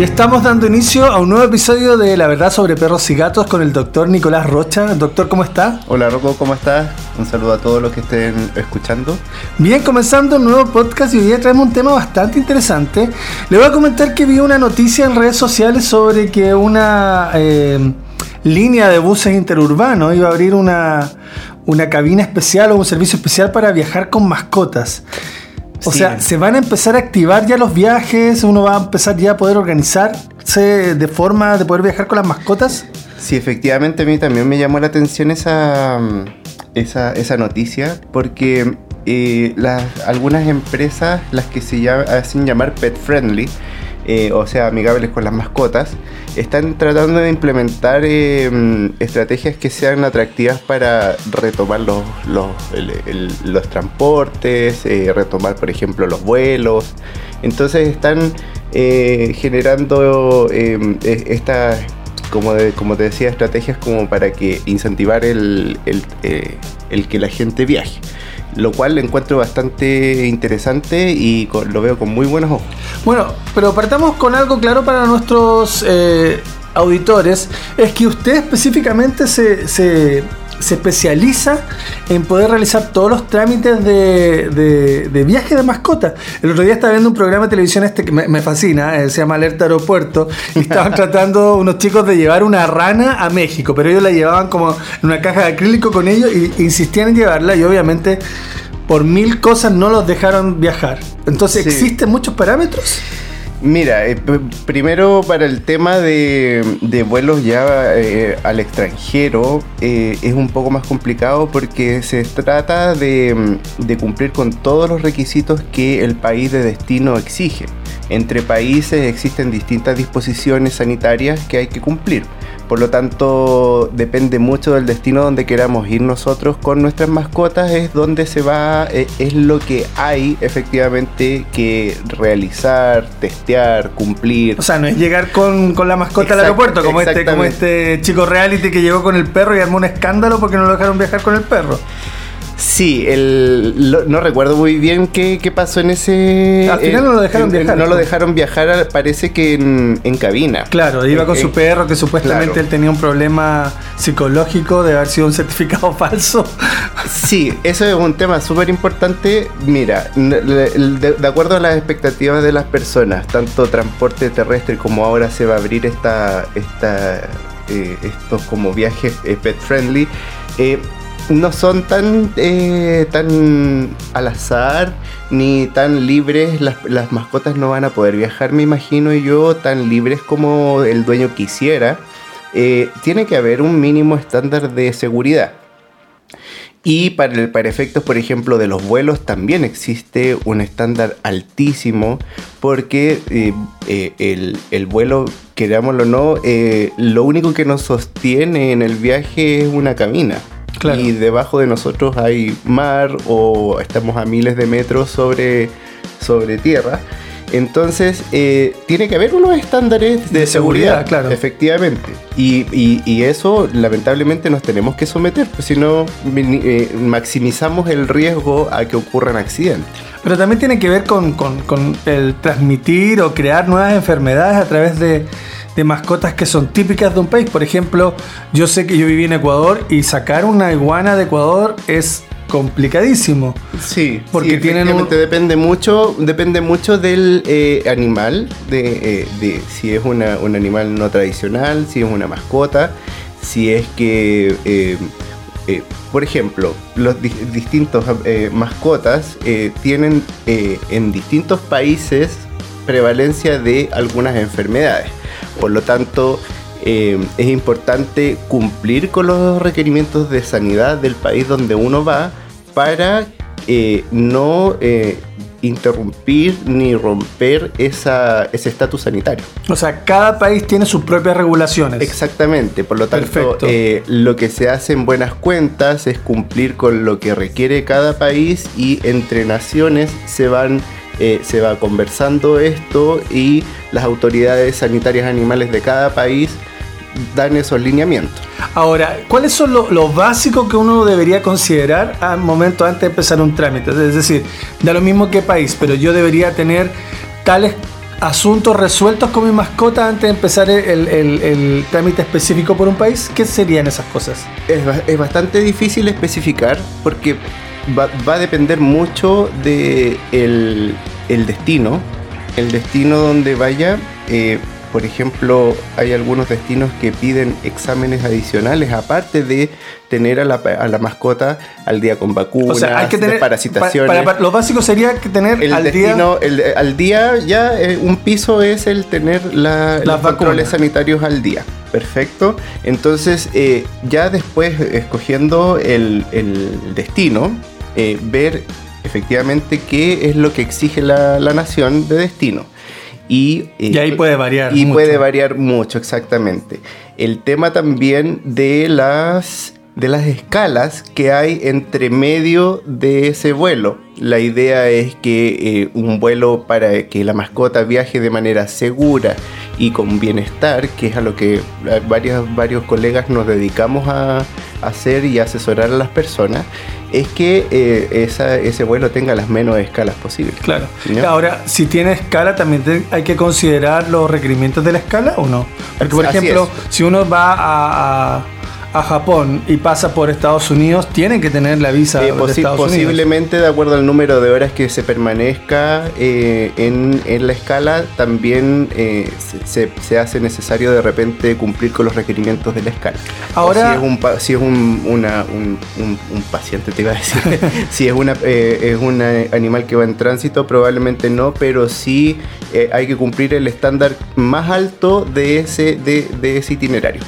Y estamos dando inicio a un nuevo episodio de La Verdad sobre Perros y Gatos con el doctor Nicolás Rocha. Doctor, ¿cómo está? Hola Rocco, ¿cómo estás? Un saludo a todos los que estén escuchando. Bien, comenzando un nuevo podcast y hoy día traemos un tema bastante interesante. Le voy a comentar que vi una noticia en redes sociales sobre que una eh, línea de buses interurbanos iba a abrir una, una cabina especial o un servicio especial para viajar con mascotas. O sea, se van a empezar a activar ya los viajes, uno va a empezar ya a poder organizarse de forma de poder viajar con las mascotas. Sí, efectivamente a mí también me llamó la atención esa, esa, esa noticia porque eh, las, algunas empresas, las que se hacen llamar pet friendly, eh, o sea, amigables con las mascotas, están tratando de implementar eh, estrategias que sean atractivas para retomar los, los, los transportes, eh, retomar, por ejemplo, los vuelos. Entonces están generando estas, como, como te decía, estrategias como para que incentivar el, el que la gente viaje lo cual lo encuentro bastante interesante y lo veo con muy buenos ojos. Bueno, pero partamos con algo claro para nuestros eh, auditores, es que usted específicamente se, se se especializa en poder realizar todos los trámites de, de, viaje de mascota. El otro día estaba viendo un programa de televisión este que me, fascina, eh, se llama Alerta Aeropuerto, y estaban tratando unos chicos de llevar una rana a México, pero ellos la llevaban como en una caja de acrílico con ellos e insistían en llevarla y obviamente por mil cosas no los dejaron viajar. Entonces, ¿existen muchos parámetros? Mira, eh, primero para el tema de, vuelos ya eh, al extranjero eh, es un poco más complicado porque se trata de, de, cumplir con todos los requisitos que el país de destino exige. Entre países existen distintas disposiciones sanitarias que hay que cumplir. Por lo tanto, depende mucho del destino donde queramos ir nosotros con nuestras mascotas, es donde se va, eh, es lo que hay efectivamente que realizar, testear, cumplir. O sea, no es llegar con, la mascota al aeropuerto, como este, como este chico reality que llegó con el perro y armó un escándalo porque no lo dejaron viajar con el perro. Sí, el, no recuerdo muy bien qué, pasó en ese... Al final no lo dejaron viajar. No lo dejaron viajar, parece que en, cabina. Claro, iba con su perro, que supuestamente él tenía un problema psicológico de haber sido un certificado falso. Sí, eso es un tema súper importante. Mira, de, acuerdo a las expectativas de las personas, tanto transporte terrestre como ahora se va a abrir esta, esta, eh, estos como viajes eh, pet friendly, eh, no son tan, eh, tan al azar ni tan libres. Las, mascotas no van a poder viajar, me imagino yo, tan libres como el dueño quisiera. Eh, tiene que haber un mínimo estándar de seguridad. Y para, el, para efectos, por ejemplo, de los vuelos también existe un estándar altísimo porque eh, el, el, vuelo, querámoslo o no, lo único que nos sostiene en el viaje es una cabina y debajo de nosotros hay mar o estamos a miles de metros sobre, sobre tierra. Entonces, eh, tiene que haber unos estándares de, seguridad, claro. Efectivamente. Y, eso, lamentablemente, nos tenemos que someter, pues si no, eh, maximizamos el riesgo a que ocurran accidentes. Pero también tiene que ver con, con el transmitir o crear nuevas enfermedades a través de de mascotas que son típicas de un país. Por ejemplo, yo sé que yo viví en Ecuador y sacar una iguana de Ecuador es complicadísimo. Sí, porque tienen depende mucho, depende mucho del eh, animal, de, eh, de, si es una, un animal no tradicional, si es una mascota, si es que, eh, por ejemplo, los distintos mascotas tienen en distintos países prevalencia de algunas enfermedades. Por lo tanto, eh, es importante cumplir con los requerimientos de sanidad del país donde uno va para eh, no eh, interrumpir ni romper ese estatus sanitario. O sea, cada país tiene sus propias regulaciones. Exactamente, por lo tanto, lo que se hace en buenas cuentas es cumplir con lo que requiere cada país y entre naciones se van eh, se va conversando esto y las autoridades sanitarias animales de cada país dan esos lineamientos. Ahora, ¿cuáles son los básicos que uno debería considerar al momento antes de empezar un trámite? Es decir, da lo mismo que país, pero yo debería tener tales asuntos resueltos con mi mascota antes de empezar el, el- el trámite específico por un país? ¿Qué serían esas cosas? Es, ba- es bastante difícil especificar porque va, va a depender mucho de el, el destino. El destino donde vaya. eh, por ejemplo, hay algunos destinos que piden exámenes adicionales, aparte de tener a la, a la mascota al día con vacunas, O sea, hay que tener. desparasitaciones. para- para- lo básico sería que tener el al destino, día. el- al día ya eh, un piso es el tener la- los controles vacunas. sanitarios al día. Perfecto. Entonces, eh, ya después, escogiendo el, el destino, eh, ver efectivamente qué es lo que exige la, la nación de destino. Y, eh, Y ahí puede variar. y mucho. puede variar mucho, exactamente. El tema también de las, de las escalas que hay entre medio de ese vuelo. La idea es que eh, un vuelo para que la mascota viaje de manera segura y con bienestar, que es a lo que varios, varios colegas nos dedicamos a hacer y asesorar a las personas, es que eh, esa- ese vuelo tenga las menos escalas posibles. Claro. Ahora, si tiene escala, también te- hay que considerar los requerimientos de la escala o no. Porque, por Así ejemplo, es. si uno va a, a- a Japón y pasa por Estados Unidos, tiene que tener la visa Eh, de Estados Unidos. posiblemente de acuerdo al número de horas que se permanezca eh, en, en la escala, también eh, se, se- hace necesario de repente cumplir con los requerimientos de la escala. O Ahora- si es un, si es un, una- un- un- paciente, te iba a decir, si es, una, eh, es un animal que va en tránsito, probablemente no, pero sí eh, hay que cumplir el estándar más alto de ese, de, de ese itinerario.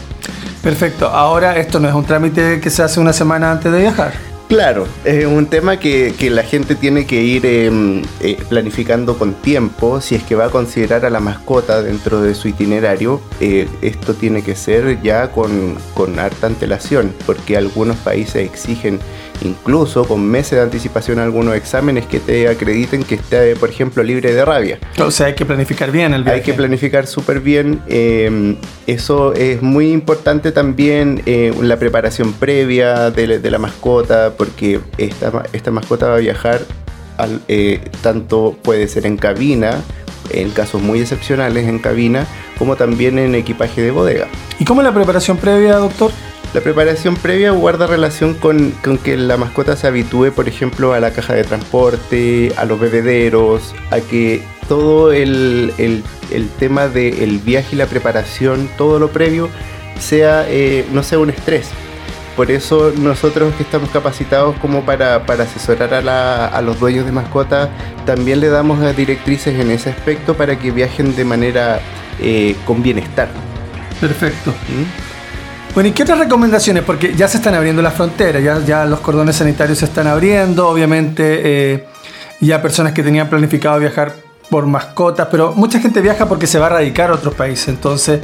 Perfecto. Ahora, esto no es un trámite que se hace una semana antes de viajar. Claro, es un tema que, que la gente tiene que ir eh, eh, planificando con tiempo. Si es que va a considerar a la mascota dentro de su itinerario, eh, esto tiene que ser ya con, con harta antelación, porque algunos países exigen incluso con meses de anticipación algunos exámenes que te acrediten que esté, por ejemplo, libre de rabia. O sea, hay que planificar bien el viaje. Hay que planificar súper bien. eh, eso es muy importante también, eh, la preparación previa de la mascota, porque esta, esta mascota va a viajar al- eh, tanto puede ser en cabina, en casos muy excepcionales en cabina, como también en equipaje de bodega. ¿Y cómo es la preparación previa, doctor? La preparación previa guarda relación con, con que la mascota se habitúe, por ejemplo, a la caja de transporte, a los bebederos, a que todo el, el- el tema del viaje y la preparación, todo lo previo, sea, eh, no sea un estrés. Por eso nosotros que estamos capacitados como para, para asesorar a, la- a los dueños de mascotas, también le damos eh, directrices en ese aspecto para que viajen de manera eh, con bienestar. Perfecto. ¿Mm? Bueno, ¿y qué otras recomendaciones? Porque ya se están abriendo las fronteras, ya, ya los cordones sanitarios se están abriendo, obviamente eh, ya personas que tenían planificado viajar por mascotas, pero mucha gente viaja porque se va a radicar a otros países, entonces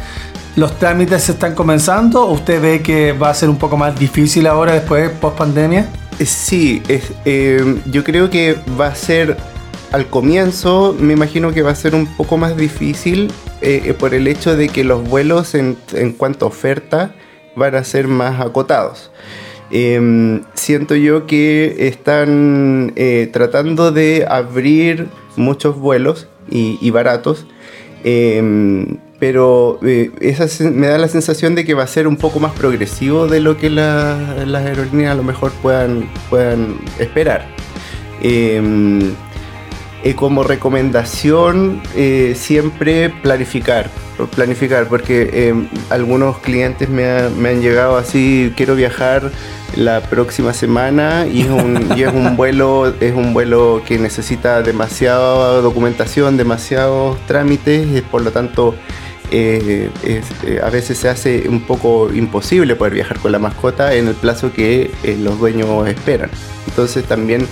los trámites se están comenzando, ¿O ¿usted ve que va a ser un poco más difícil ahora después, post pandemia? Eh, Sí, eh, yo creo que va a ser al comienzo, me imagino que va a ser un poco más difícil eh, por el hecho de que los vuelos en, cuanto a oferta van a ser más acotados. Eh, siento yo que están tratando de abrir muchos vuelos y, baratos, eh, pero eh, me da la sensación de que va a ser un poco más progresivo de lo que la- las aerolíneas a lo mejor puedan, puedan esperar. Eh, eh, como recomendación, eh, siempre planificar. Planificar, porque eh, algunos clientes me, ha- me han llegado así, quiero viajar la próxima semana y es un, vuelo, es un vuelo que necesita demasiada documentación, demasiados trámites, por lo tanto eh, eh, a veces se hace un poco imposible poder viajar con la mascota en el plazo que eh, los dueños esperan. Entonces también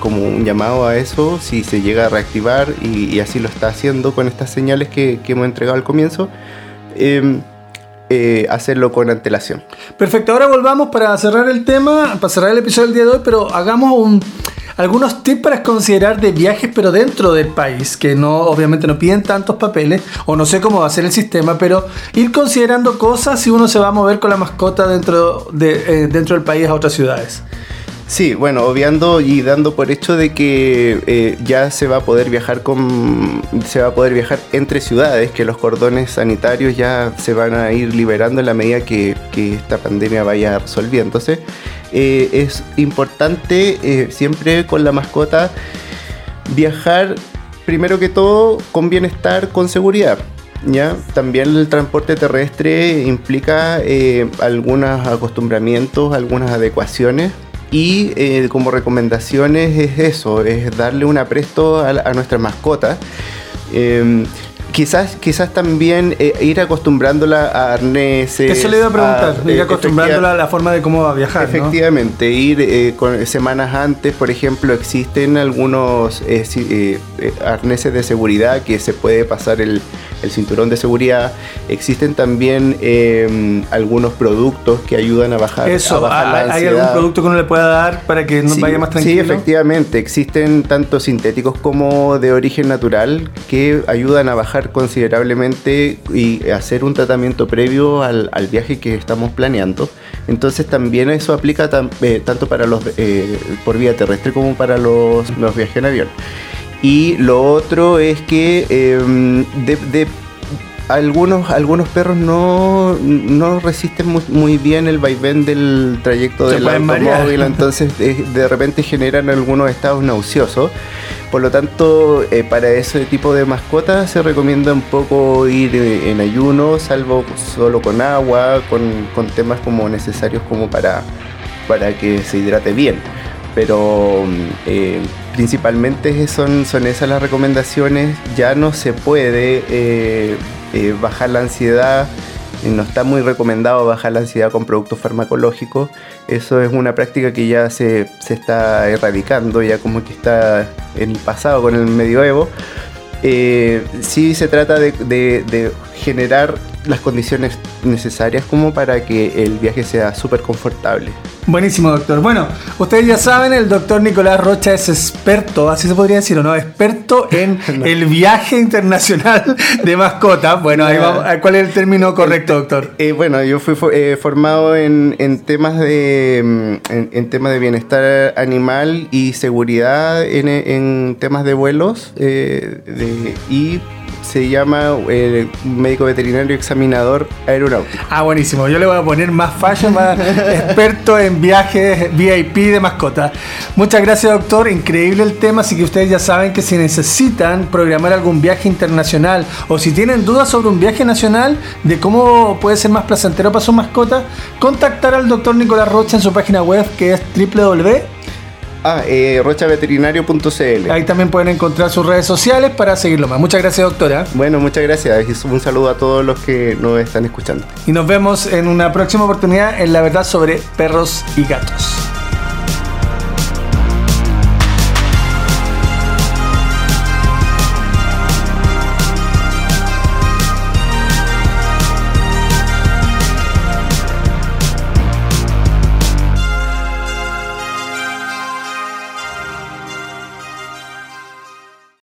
como un llamado a eso, si se llega a reactivar y, así lo está haciendo con estas señales que, hemos entregado al comienzo, eh, hacerlo con antelación. Perfecto, ahora volvamos para cerrar el tema, para cerrar el episodio del día de hoy, pero hagamos un, algunos tips para considerar de viajes, pero dentro del país, que no, obviamente no piden tantos papeles, o no sé cómo va a ser el sistema, pero ir considerando cosas si uno se va a mover con la mascota dentro, de, eh, dentro del país a otras ciudades. Sí, bueno, obviando y dando por hecho de que eh, ya se va a poder viajar con se va a poder viajar entre ciudades, que los cordones sanitarios ya se van a ir liberando en la medida que, esta pandemia vaya resolviéndose. Eh, es importante eh, siempre con la mascota viajar primero que todo con bienestar, con seguridad. ¿ya? También el transporte terrestre implica algunos acostumbramientos, algunas adecuaciones y eh, como recomendaciones es eso, es darle un apresto a, a nuestra mascota. Quizás, quizás también eh, ir acostumbrándola a arneses. Eso le iba a preguntar, ir acostumbrándola a la forma de cómo va a viajar. Efectivamente, ir eh, con, semanas antes, por ejemplo, existen algunos arneses de seguridad que se puede pasar el, el cinturón de seguridad. Existen también em, algunos productos que ayudan a bajar, Eso, la ¿hay algún producto que uno le pueda dar para que nos vaya más tranquilo? Sí, efectivamente. Existen tanto sintéticos como de origen natural que ayudan a bajar considerablemente y hacer un tratamiento previo al, viaje que estamos planeando. Entonces también eso aplica eh, tanto para los eh, por vía terrestre como para los, los viajes en avión. Y lo otro es que em, de, algunos, algunos perros no, no resisten muy, bien el vaivén del trayecto del automóvil, entonces de, repente generan algunos estados nauseosos. Por lo tanto, eh, para ese tipo de mascotas se recomienda un poco ir eh, en ayuno, salvo solo con agua, con, con temas como necesarios como para, para que se hidrate bien. Pero eh, principalmente son, esas las recomendaciones. Ya no se puede eh, eh, bajar la ansiedad. No está muy recomendado bajar la ansiedad con productos farmacológicos. Eso es una práctica que ya se, está erradicando, ya como que está en el pasado con el medioevo. Eh, sí se trata de generar las condiciones necesarias como para que el viaje sea súper confortable. Buenísimo, doctor. Bueno, ustedes ya saben, el doctor Nicolás Rocha es experto, así se podría decir, ¿o no? Experto en el viaje internacional de mascotas. Bueno, ahí vamos. ¿cuál es el término correcto, doctor? Eh, bueno, yo fui eh, formado en, temas de mm, en, temas de bienestar animal y seguridad en, temas de vuelos eh, y se llama eh, médico veterinario examinador aeronáutico. Ah, buenísimo. Yo le voy a poner más fallo, más experto viajes VIP de mascotas. Muchas gracias, doctor. Increíble el tema. Así que ustedes ya saben que si necesitan programar algún viaje internacional o si tienen dudas sobre un viaje nacional de cómo puede ser más placentero para su mascota, contactar al doctor Nicolás Rocha en su página web que es www Ah, eh, rochaveterinario.cl. Ahí también pueden encontrar sus redes sociales para seguirlo más. Muchas gracias, doctora. Bueno, muchas gracias. Un saludo a todos los que nos están escuchando. Y nos vemos en una próxima oportunidad en La Verdad sobre Perros y Gatos.